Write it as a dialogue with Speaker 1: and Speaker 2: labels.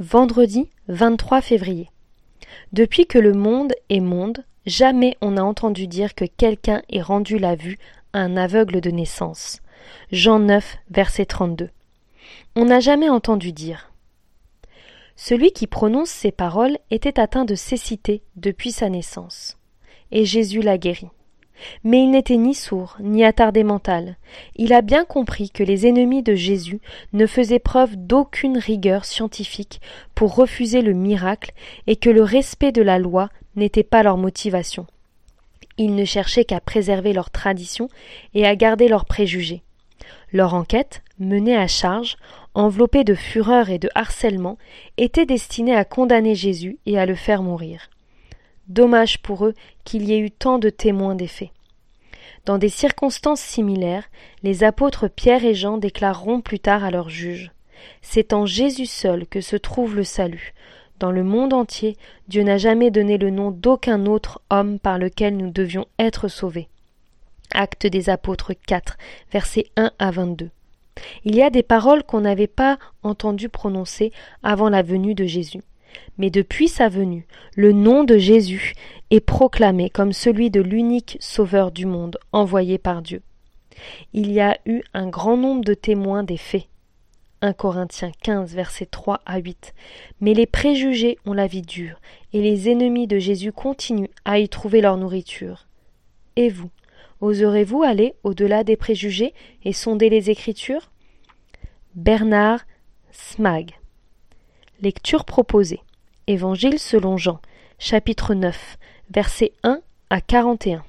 Speaker 1: Vendredi 23 février. Depuis que le monde est monde, jamais on n'a entendu dire que quelqu'un ait rendu la vue à un aveugle de naissance. Jean 9, verset 32. On n'a jamais entendu dire. Celui qui prononce ces paroles était atteint de cécité depuis sa naissance. Et Jésus l'a guéri. Mais il n'était ni sourd, ni attardé mental. Il a bien compris que les ennemis de Jésus ne faisaient preuve d'aucune rigueur scientifique pour refuser le miracle et que le respect de la loi n'était pas leur motivation. Ils ne cherchaient qu'à préserver leurs traditions et à garder leurs préjugés. Leur enquête, menée à charge, enveloppée de fureur et de harcèlement, était destinée à condamner Jésus et à le faire mourir. Dommage pour eux qu'il y ait eu tant de témoins des faits. Dans des circonstances similaires, les apôtres Pierre et Jean déclareront plus tard à leurs juges C'est en Jésus seul que se trouve le salut. Dans le monde entier, Dieu n'a jamais donné le nom d'aucun autre homme par lequel nous devions être sauvés. Acte des apôtres 4, versets 1 à 22. Il y a des paroles qu'on n'avait pas entendu prononcer avant la venue de Jésus. Mais depuis sa venue, le nom de Jésus est proclamé comme celui de l'unique Sauveur du monde envoyé par Dieu. Il y a eu un grand nombre de témoins des faits. 1 Corinthiens 15, versets 3 à 8. Mais les préjugés ont la vie dure, et les ennemis de Jésus continuent à y trouver leur nourriture. Et vous, oserez-vous aller au-delà des préjugés et sonder les Écritures? Bernard Smag. Lecture proposée. Évangile selon Jean, chapitre 9, versets 1 à 41.